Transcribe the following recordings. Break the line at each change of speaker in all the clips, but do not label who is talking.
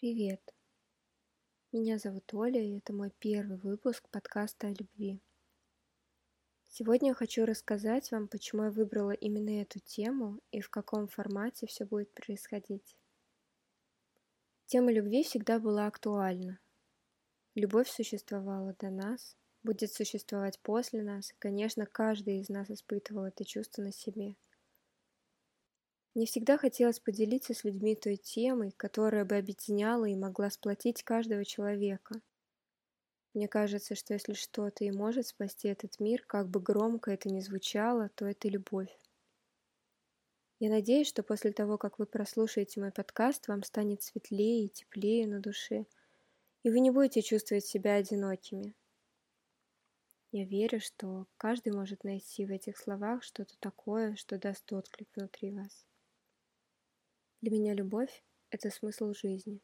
Привет! Меня зовут Оля, и это мой первый выпуск подкаста о любви. Сегодня я хочу рассказать вам, почему я выбрала именно эту тему и в каком формате все будет происходить. Тема любви всегда была актуальна. Любовь существовала до нас, будет существовать после нас, и, конечно, каждый из нас испытывал это чувство на себе – мне всегда хотелось поделиться с людьми той темой, которая бы объединяла и могла сплотить каждого человека. Мне кажется, что если что-то и может спасти этот мир, как бы громко это ни звучало, то это любовь. Я надеюсь, что после того, как вы прослушаете мой подкаст, вам станет светлее и теплее на душе, и вы не будете чувствовать себя одинокими. Я верю, что каждый может найти в этих словах что-то такое, что даст отклик внутри вас. Для меня любовь — это смысл жизни.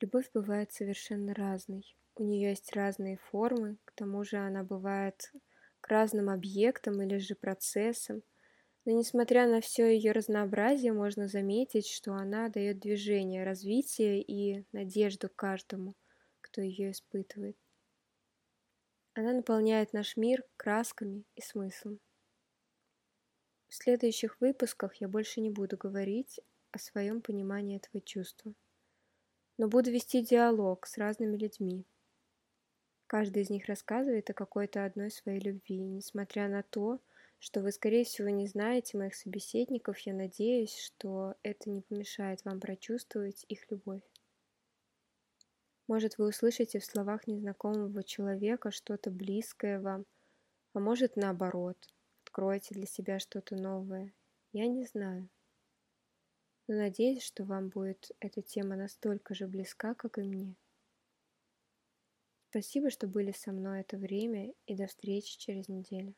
Любовь бывает совершенно разной. У нее есть разные формы, к тому же она бывает к разным объектам или же процессам. Но несмотря на все ее разнообразие, можно заметить, что она дает движение, развитие и надежду каждому, кто ее испытывает. Она наполняет наш мир красками и смыслом. В следующих выпусках я больше не буду говорить о своем понимании этого чувства, но буду вести диалог с разными людьми. Каждый из них рассказывает о какой-то одной своей любви, несмотря на то, что вы, скорее всего, не знаете моих собеседников, я надеюсь, что это не помешает вам прочувствовать их любовь. Может, вы услышите в словах незнакомого человека что-то близкое вам, а может, наоборот – откроете для себя что-то новое. Я не знаю. Но надеюсь, что вам будет эта тема настолько же близка, как и мне. Спасибо, что были со мной это время, и до встречи через неделю.